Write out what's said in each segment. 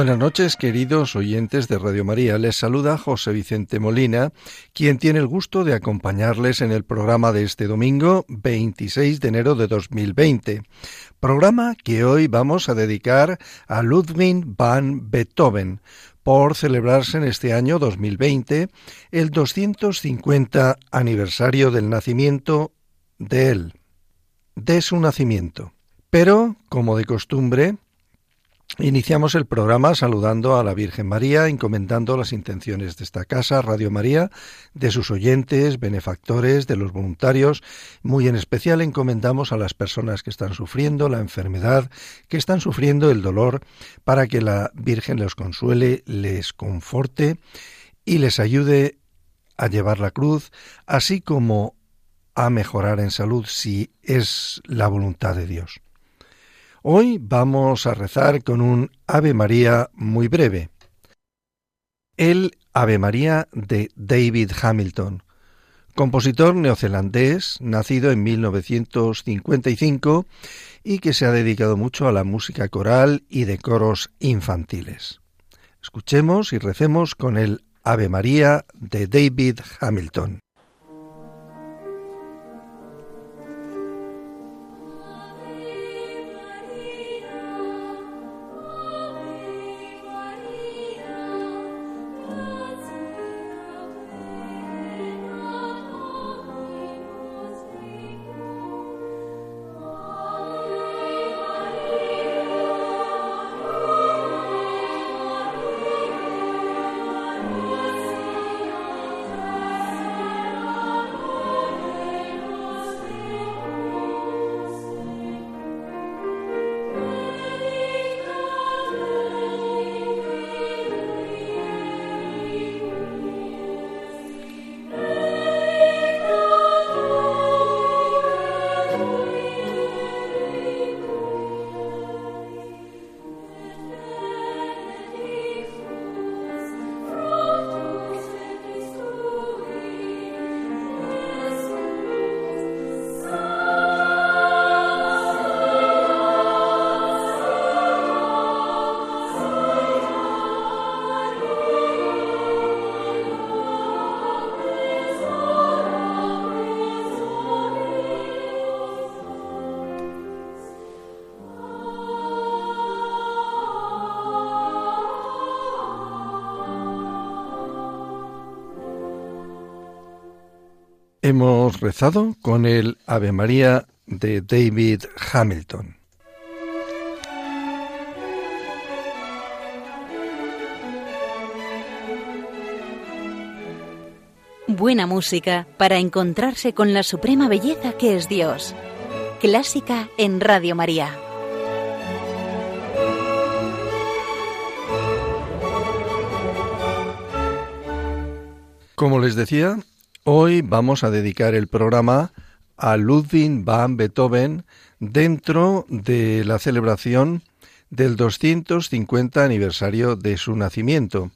Buenas noches, queridos oyentes de Radio María. Les saluda José Vicente Molina, quien tiene el gusto de acompañarles en el programa de este domingo 26 de enero de 2020. Programa que hoy vamos a dedicar a Ludwig van Beethoven por celebrarse en este año 2020 el 250 aniversario del nacimiento de él, de su nacimiento. Pero, como de costumbre, Iniciamos el programa saludando a la Virgen María, encomendando las intenciones de esta casa, Radio María, de sus oyentes, benefactores, de los voluntarios. Muy en especial encomendamos a las personas que están sufriendo la enfermedad, que están sufriendo el dolor, para que la Virgen les consuele, les conforte y les ayude a llevar la cruz, así como a mejorar en salud si es la voluntad de Dios. Hoy vamos a rezar con un Ave María muy breve. El Ave María de David Hamilton, compositor neozelandés, nacido en 1955 y que se ha dedicado mucho a la música coral y de coros infantiles. Escuchemos y recemos con el Ave María de David Hamilton. Hemos rezado con el Ave María de David Hamilton. Buena música para encontrarse con la suprema belleza que es Dios. Clásica en Radio María. Como les decía, Hoy vamos a dedicar el programa a Ludwig van Beethoven dentro de la celebración del 250 aniversario de su nacimiento,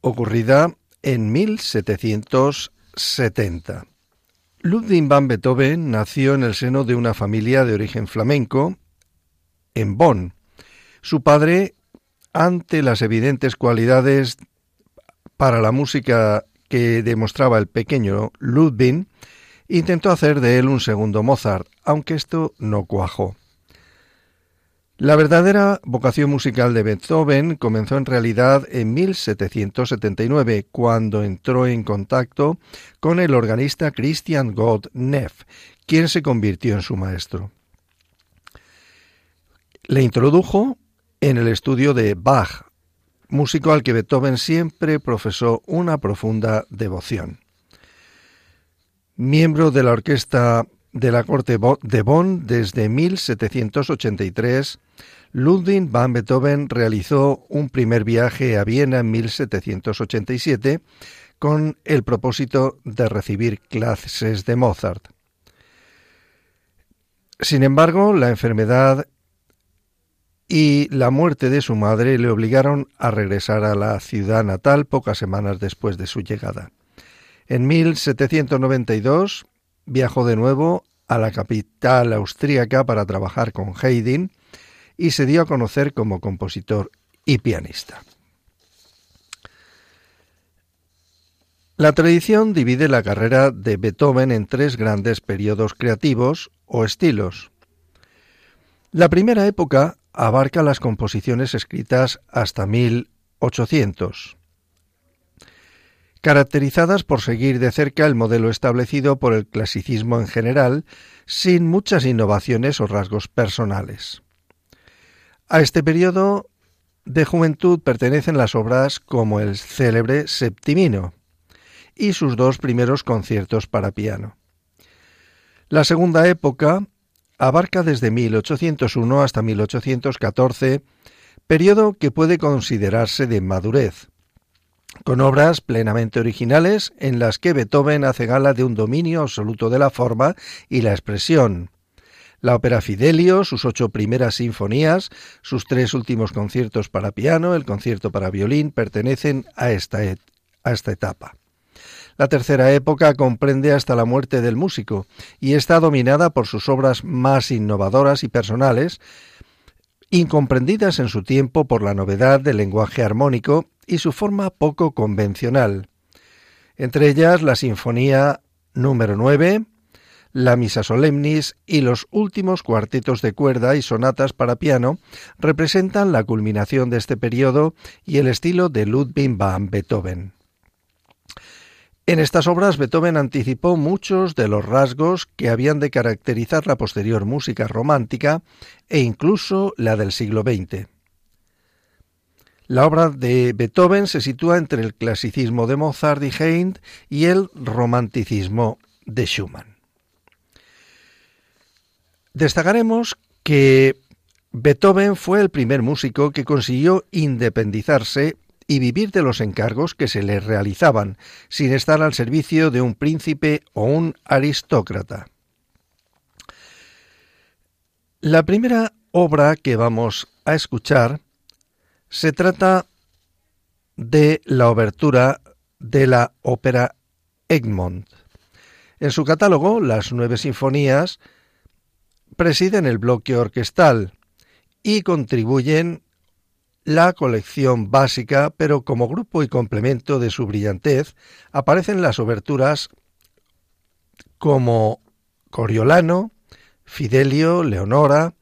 ocurrida en 1770. Ludwig van Beethoven nació en el seno de una familia de origen flamenco en Bonn. Su padre, ante las evidentes cualidades para la música que demostraba el pequeño Ludwig, intentó hacer de él un segundo Mozart, aunque esto no cuajó. La verdadera vocación musical de Beethoven comenzó en realidad en 1779, cuando entró en contacto con el organista Christian Gott Neff, quien se convirtió en su maestro. Le introdujo en el estudio de Bach, músico al que Beethoven siempre profesó una profunda devoción. Miembro de la orquesta de la corte de Bonn desde 1783, Ludwig van Beethoven realizó un primer viaje a Viena en 1787 con el propósito de recibir clases de Mozart. Sin embargo, la enfermedad y la muerte de su madre le obligaron a regresar a la ciudad natal pocas semanas después de su llegada. En 1792 viajó de nuevo a la capital austríaca para trabajar con Haydn y se dio a conocer como compositor y pianista. La tradición divide la carrera de Beethoven en tres grandes periodos creativos o estilos. La primera época abarca las composiciones escritas hasta 1800, caracterizadas por seguir de cerca el modelo establecido por el clasicismo en general, sin muchas innovaciones o rasgos personales. A este periodo de juventud pertenecen las obras como el célebre Septimino y sus dos primeros conciertos para piano. La segunda época abarca desde 1801 hasta 1814, periodo que puede considerarse de madurez, con obras plenamente originales en las que Beethoven hace gala de un dominio absoluto de la forma y la expresión. La ópera Fidelio, sus ocho primeras sinfonías, sus tres últimos conciertos para piano, el concierto para violín, pertenecen a esta, a esta etapa. La tercera época comprende hasta la muerte del músico y está dominada por sus obras más innovadoras y personales, incomprendidas en su tiempo por la novedad del lenguaje armónico y su forma poco convencional. Entre ellas la Sinfonía número 9, la Misa Solemnis y los últimos cuartetos de cuerda y sonatas para piano representan la culminación de este periodo y el estilo de Ludwig van Beethoven. En estas obras Beethoven anticipó muchos de los rasgos que habían de caracterizar la posterior música romántica e incluso la del siglo XX. La obra de Beethoven se sitúa entre el clasicismo de Mozart y Haydn y el romanticismo de Schumann. Destacaremos que Beethoven fue el primer músico que consiguió independizarse y vivir de los encargos que se le realizaban, sin estar al servicio de un príncipe o un aristócrata. La primera obra que vamos a escuchar se trata de la obertura de la ópera Egmont. En su catálogo, las nueve sinfonías presiden el bloque orquestal y contribuyen la colección básica, pero como grupo y complemento de su brillantez aparecen las oberturas como Coriolano, Fidelio, Leonora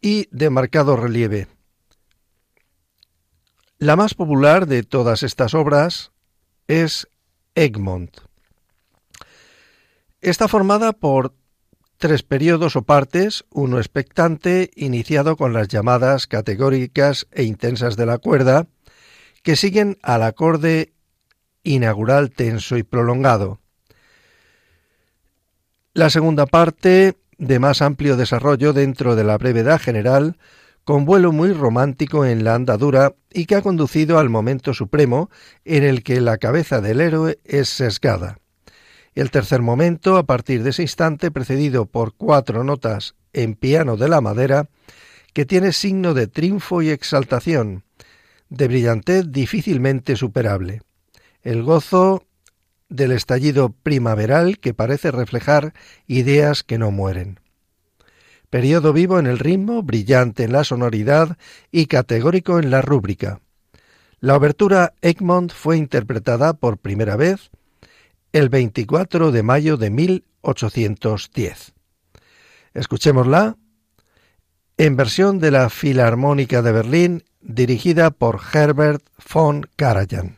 y de marcado relieve. La más popular de todas estas obras es Egmont. Está formada por tres periodos o partes, uno expectante, iniciado con las llamadas categóricas e intensas de la cuerda, que siguen al acorde inaugural tenso y prolongado. La segunda parte, de más amplio desarrollo dentro de la brevedad general, con vuelo muy romántico en la andadura y que ha conducido al momento supremo en el que la cabeza del héroe es sesgada. El tercer momento, a partir de ese instante, precedido por cuatro notas en piano de la madera, que tiene signo de triunfo y exaltación, de brillantez difícilmente superable. El gozo del estallido primaveral que parece reflejar ideas que no mueren. Periodo vivo en el ritmo, brillante en la sonoridad y categórico en la rúbrica. La obertura Egmont fue interpretada por primera vez el 24 de mayo de 1810. Escuchémosla en versión de la Filarmónica de Berlín dirigida por Herbert von Karajan.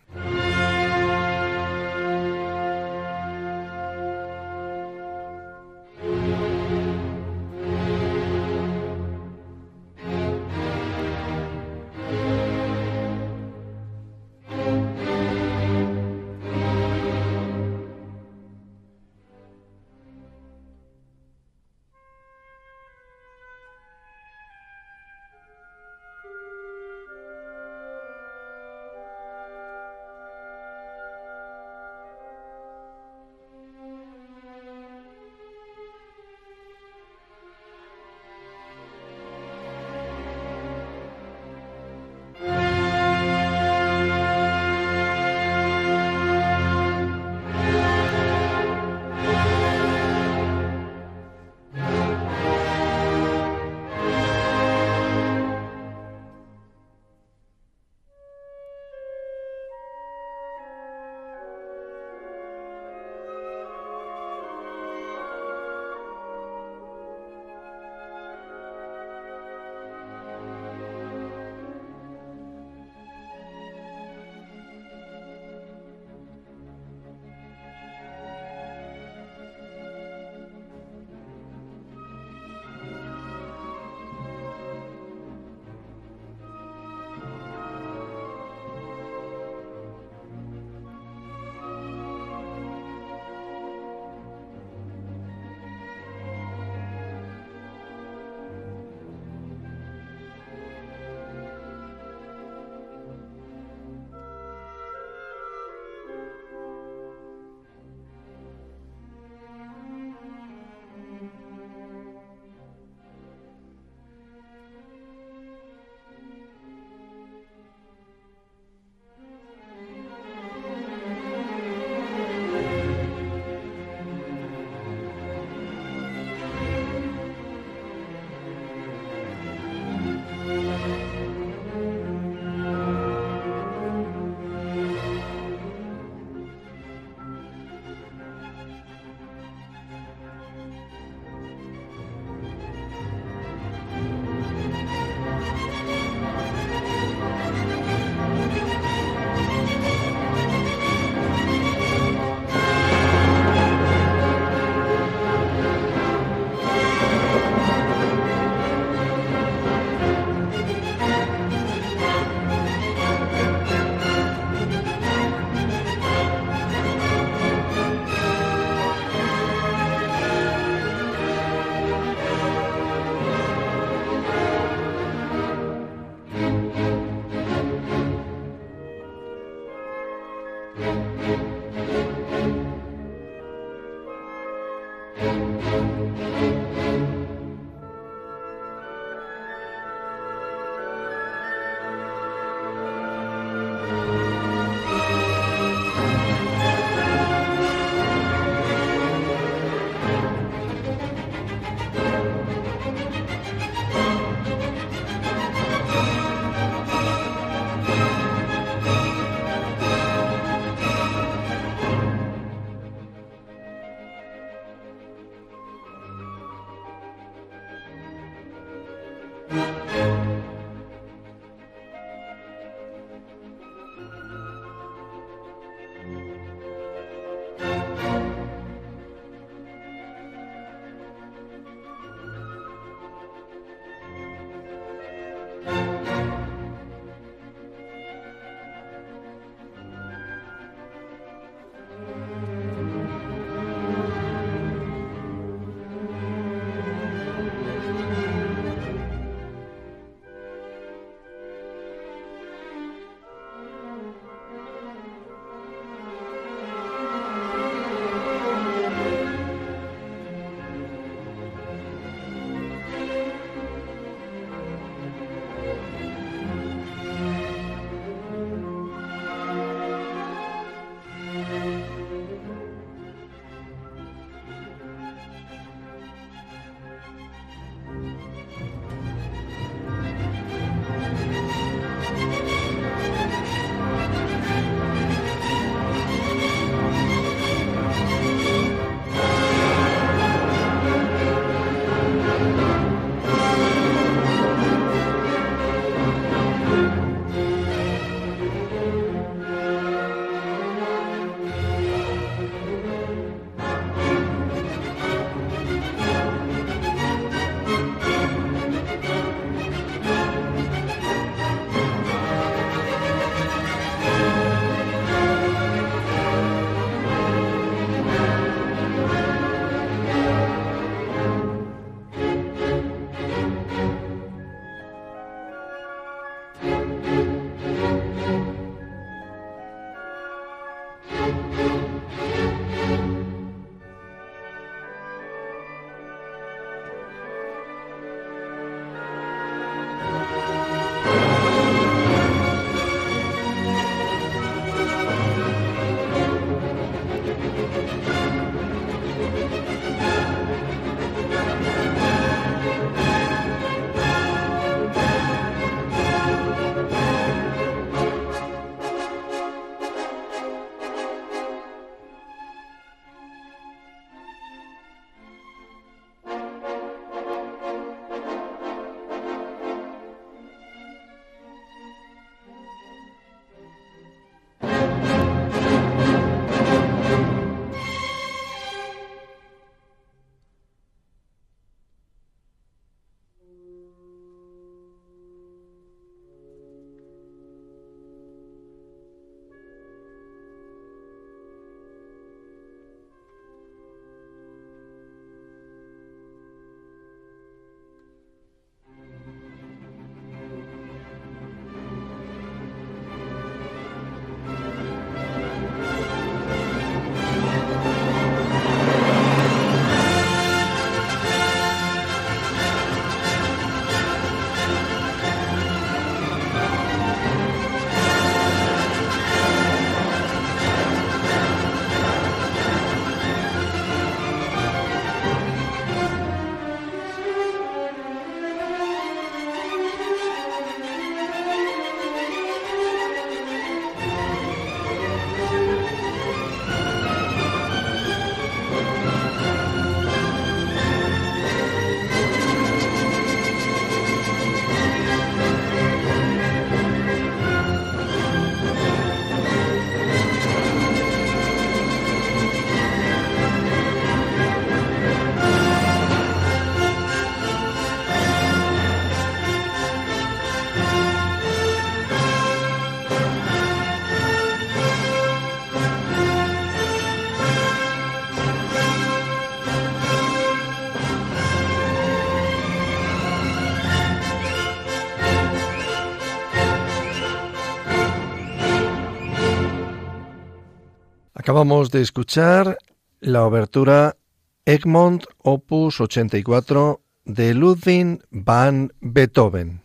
Acabamos de escuchar la obertura Egmont Opus 84 de Ludwig van Beethoven.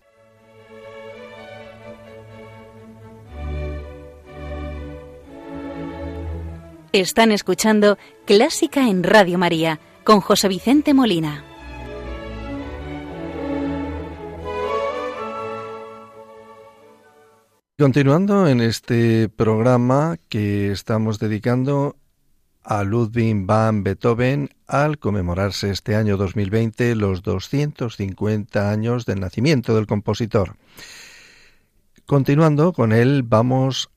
Están escuchando Clásica en Radio María con José Vicente Molina. Continuando en este programa que estamos dedicando a Ludwig van Beethoven al conmemorarse este año 2020 los 250 años del nacimiento del compositor. Continuando con él, vamos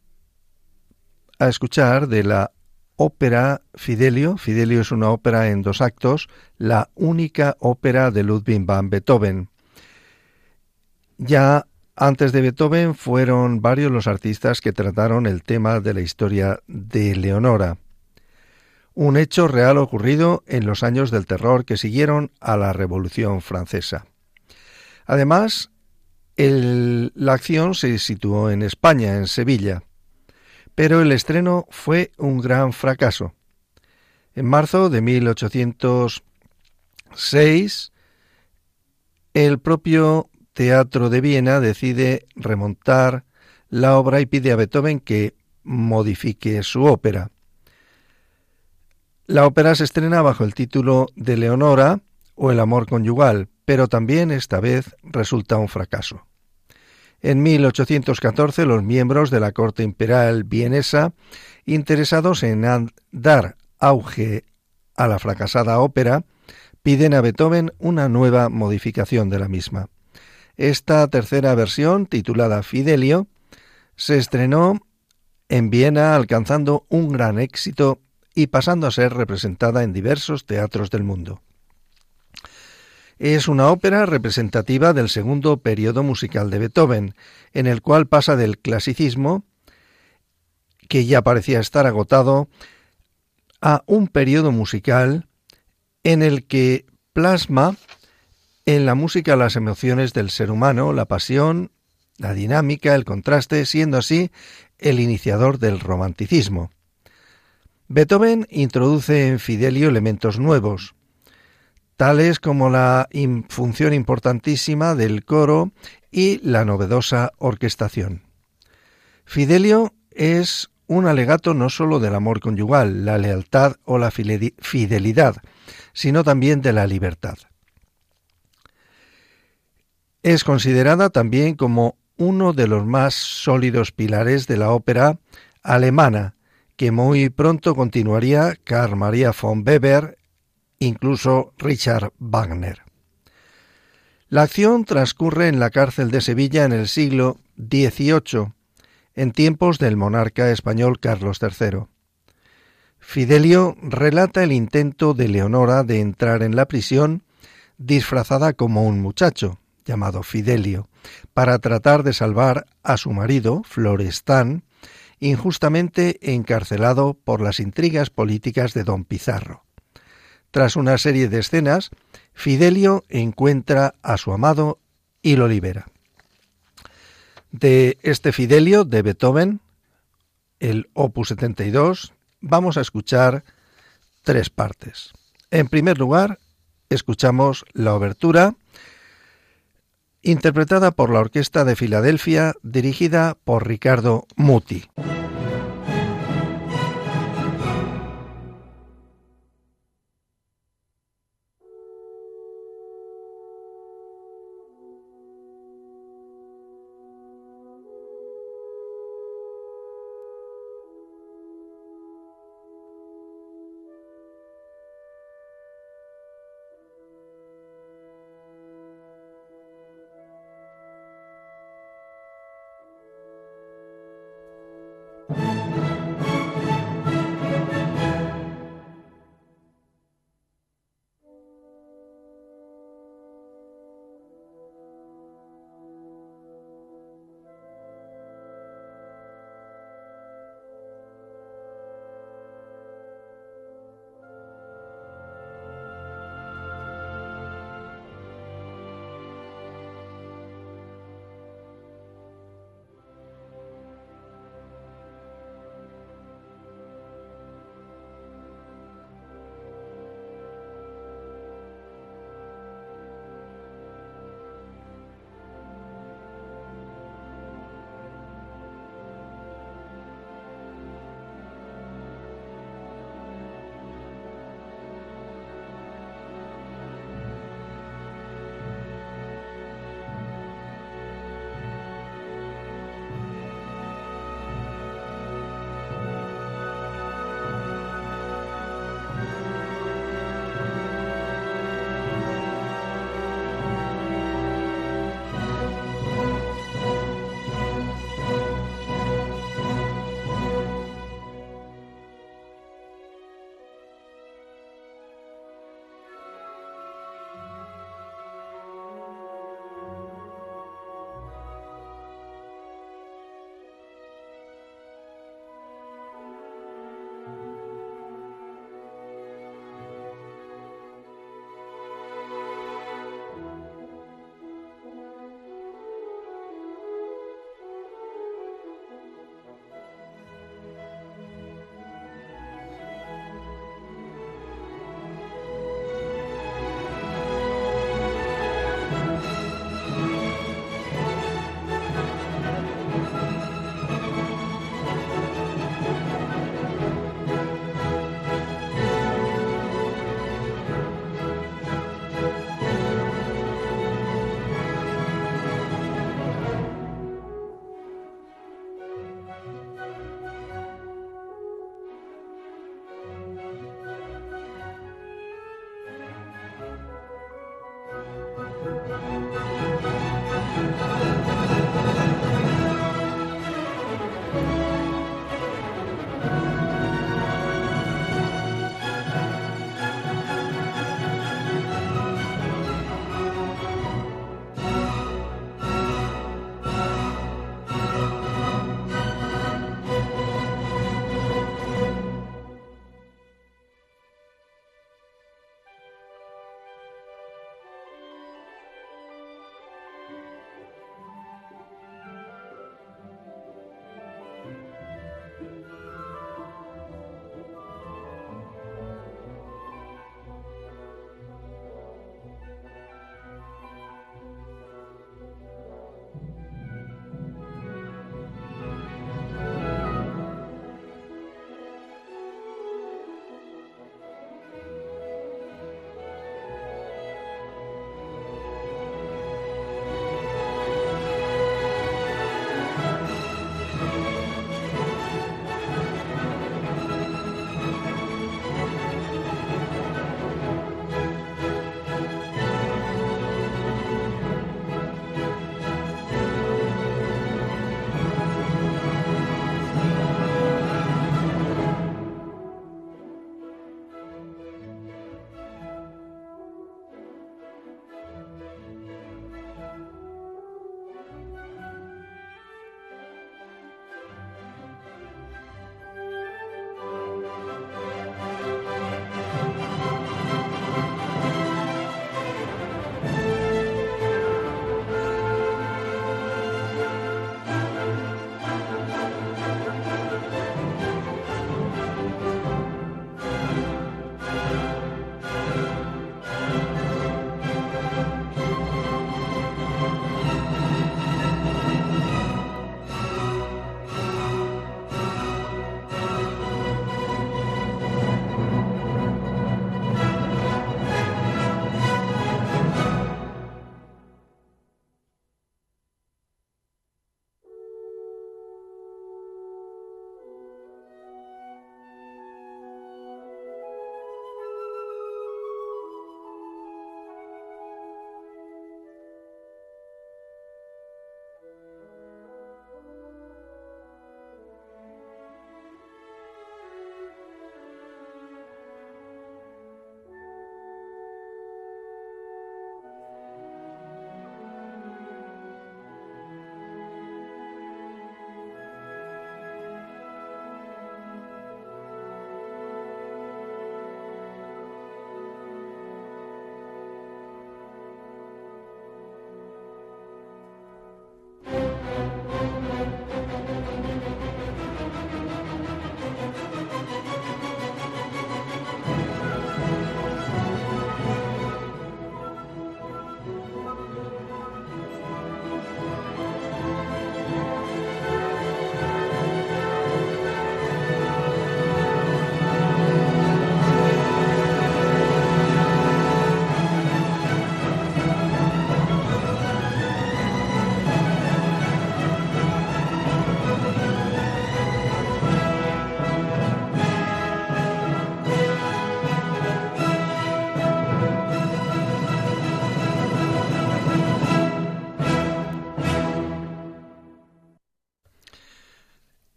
a escuchar de la ópera Fidelio. Fidelio es una ópera en dos actos, la única ópera de Ludwig van Beethoven. Ya antes de Beethoven fueron varios los artistas que trataron el tema de la historia de Leonora, un hecho real ocurrido en los años del terror que siguieron a la Revolución Francesa. Además, la acción se situó en España, en Sevilla, pero el estreno fue un gran fracaso. En marzo de 1806, el propio Teatro de Viena decide remontar la obra y pide a Beethoven que modifique su ópera. La ópera se estrena bajo el título de Leonora o El amor conyugal, pero también esta vez resulta un fracaso. En 1814 los miembros de la corte imperial vienesa, interesados en dar auge a la fracasada ópera, piden a Beethoven una nueva modificación de la misma. Esta tercera versión, titulada Fidelio, se estrenó en Viena alcanzando un gran éxito y pasando a ser representada en diversos teatros del mundo. Es una ópera representativa del segundo periodo musical de Beethoven, en el cual pasa del clasicismo, que ya parecía estar agotado, a un periodo musical en el que plasma en la música las emociones del ser humano, la pasión, la dinámica, el contraste, siendo así el iniciador del romanticismo. Beethoven introduce en Fidelio elementos nuevos, tales como la función importantísima del coro y la novedosa orquestación. Fidelio es un alegato no sólo del amor conyugal, la lealtad o la fidelidad, sino también de la libertad. Es considerada también como uno de los más sólidos pilares de la ópera alemana, que muy pronto continuaría Carl Maria von Weber, incluso Richard Wagner. La acción transcurre en la cárcel de Sevilla en el siglo XVIII, en tiempos del monarca español Carlos III. Fidelio relata el intento de Leonora de entrar en la prisión disfrazada como un muchacho, llamado Fidelio, para tratar de salvar a su marido, Florestán, injustamente encarcelado por las intrigas políticas de don Pizarro. Tras una serie de escenas, Fidelio encuentra a su amado y lo libera. De este Fidelio de Beethoven, el Opus 72, vamos a escuchar tres partes. En primer lugar, escuchamos la obertura interpretada por la Orquesta de Filadelfia, dirigida por Ricardo Muti.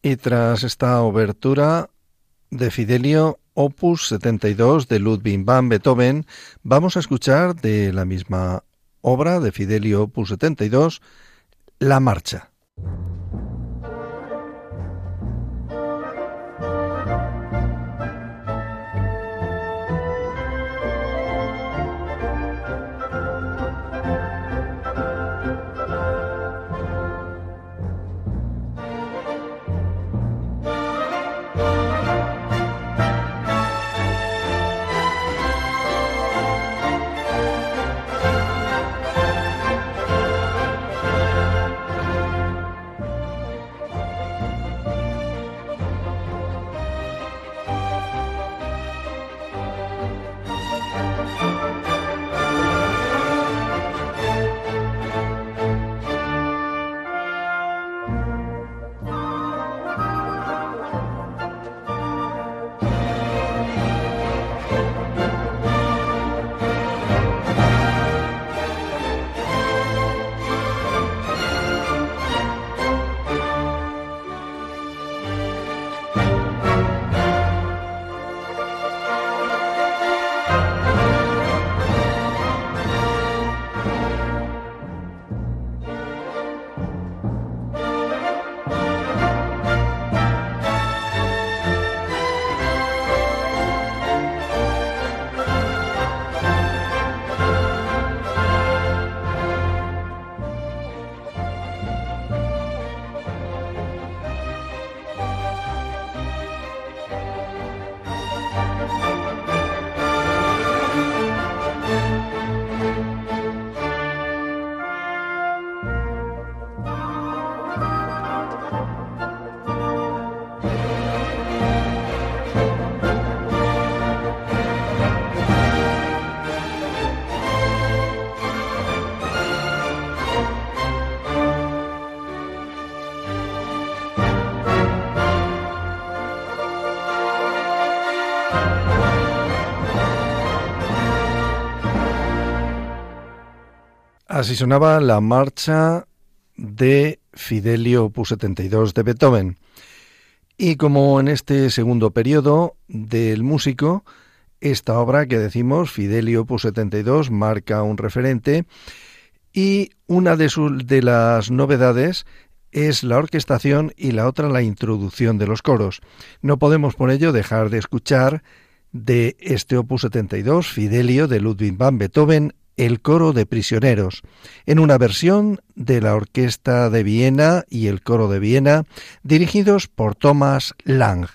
Y tras esta obertura de Fidelio Opus 72 de Ludwig van Beethoven, vamos a escuchar de la misma obra de Fidelio Opus 72, La Marcha. Así sonaba la marcha de Fidelio Opus 72 de Beethoven. Y como en este segundo periodo del músico, esta obra que decimos, Fidelio Opus 72, marca un referente y una de, de las novedades es la orquestación y la otra la introducción de los coros. No podemos por ello dejar de escuchar de este opus 72, Fidelio de Ludwig van Beethoven, el coro de prisioneros, en una versión de la Orquesta de Viena y el coro de Viena, dirigidos por Thomas Lang.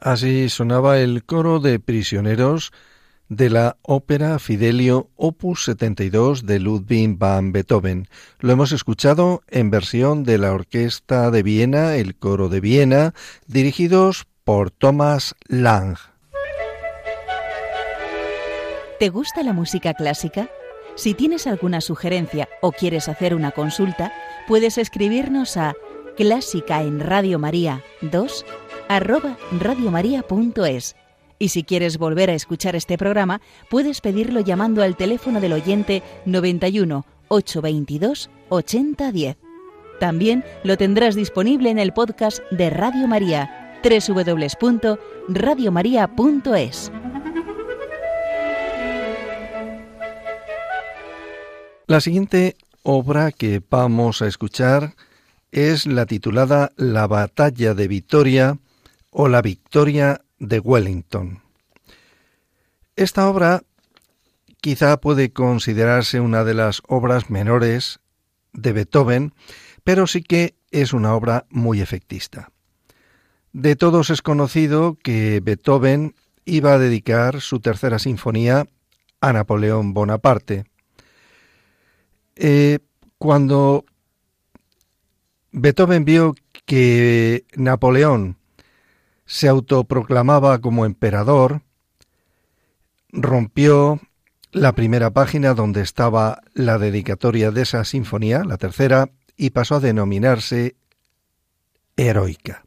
Así sonaba el coro de prisioneros de la ópera Fidelio Opus 72 de Ludwig van Beethoven. Lo hemos escuchado en versión de la Orquesta de Viena, el coro de Viena, dirigidos por Thomas Lang. ¿Te gusta la música clásica? Si tienes alguna sugerencia o quieres hacer una consulta, puedes escribirnos a clásica en Radio María 2 arroba radiomaria.es. Y si quieres volver a escuchar este programa, puedes pedirlo llamando al teléfono del oyente 91 822 8010. También lo tendrás disponible en el podcast de Radio María, www.radiomaria.es. La siguiente obra que vamos a escuchar es la titulada La batalla de Vitoria o La victoria de Wellington. Esta obra quizá puede considerarse una de las obras menores de Beethoven, pero sí que es una obra muy efectista. De todos es conocido que Beethoven iba a dedicar su tercera sinfonía a Napoleón Bonaparte. Eh, cuando Beethoven vio que Napoleón se autoproclamaba como emperador, rompió la primera página donde estaba la dedicatoria de esa sinfonía, la tercera, y pasó a denominarse heroica.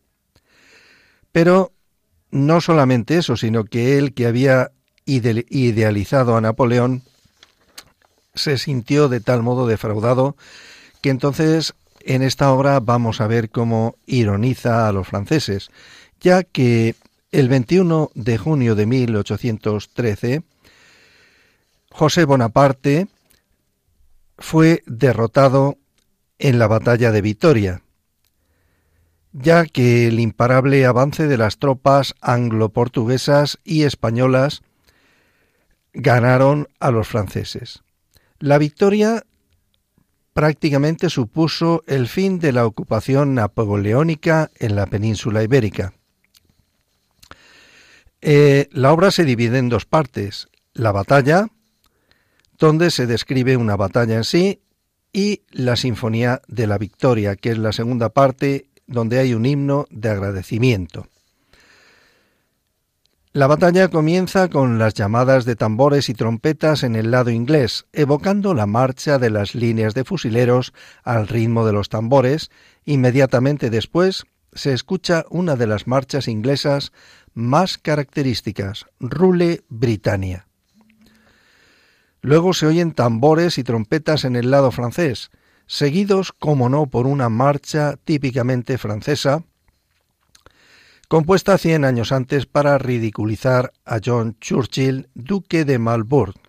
Pero no solamente eso, sino que él, que había idealizado a Napoleón, se sintió de tal modo defraudado que entonces en esta obra vamos a ver cómo ironiza a los franceses, ya que el 21 de junio de 1813 José Bonaparte fue derrotado en la batalla de Vitoria, ya que el imparable avance de las tropas anglo-portuguesas y españolas ganaron a los franceses. La victoria prácticamente supuso el fin de la ocupación napoleónica en la península ibérica. Eh, la obra se divide en dos partes. La batalla, donde se describe una batalla en sí, y la Sinfonía de la Victoria, que es la segunda parte donde hay un himno de agradecimiento. La batalla comienza con las llamadas de tambores y trompetas en el lado inglés, evocando la marcha de las líneas de fusileros al ritmo de los tambores. Inmediatamente después se escucha una de las marchas inglesas más características, Rule Britannia. Luego se oyen tambores y trompetas en el lado francés, seguidos, como no, por una marcha típicamente francesa, compuesta cien años antes para ridiculizar a John Churchill, duque de Marlborough.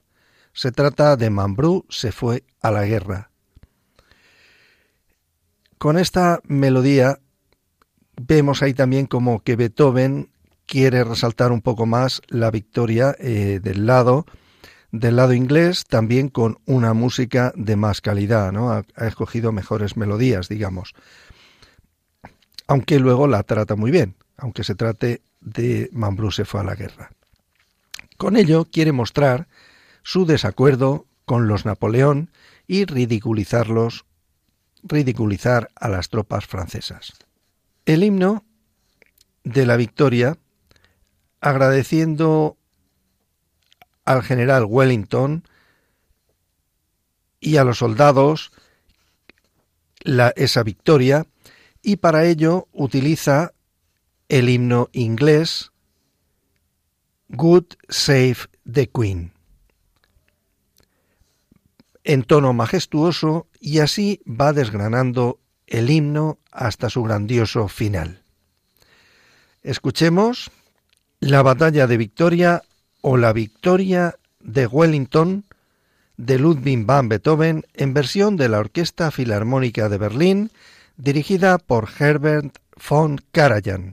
Se trata de Mambrú se fue a la guerra. Con esta melodía vemos ahí también como que Beethoven quiere resaltar un poco más la victoria eh, del lado del lado inglés, también con una música de más calidad, ¿no? ha escogido mejores melodías, digamos. Aunque luego la trata muy bien aunque se trate de Mambrú se fue a la guerra. Con ello quiere mostrar su desacuerdo con los Napoleón y ridiculizarlos, ridiculizar a las tropas francesas. El himno de la victoria, agradeciendo al general Wellington y a los soldados esa victoria, y para ello utiliza el himno inglés Good Save the Queen, en tono majestuoso y así va desgranando el himno hasta su grandioso final. Escuchemos la batalla de Victoria o la victoria de Wellington de Ludwig van Beethoven en versión de la Orquesta Filarmónica de Berlín dirigida por Herbert von Karajan.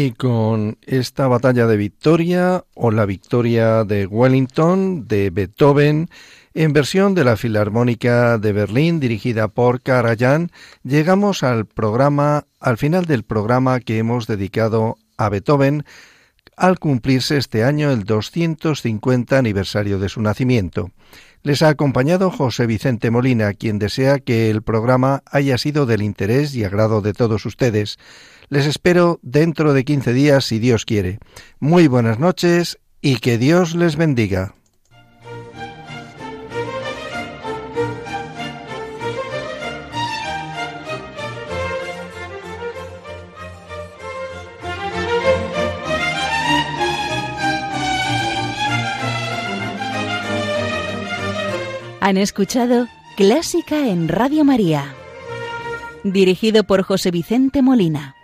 Y con esta batalla de Victoria o la victoria de Wellington de Beethoven en versión de la Filarmónica de Berlín dirigida por Karajan, llegamos al programa al final del programa que hemos dedicado a Beethoven al cumplirse este año el 250 aniversario de su nacimiento. Les ha acompañado José Vicente Molina, quien desea que el programa haya sido del interés y agrado de todos ustedes. Les espero dentro de 15 días si Dios quiere. Muy buenas noches y que Dios les bendiga. Han escuchado Clásica en Radio María, dirigido por José Vicente Molina.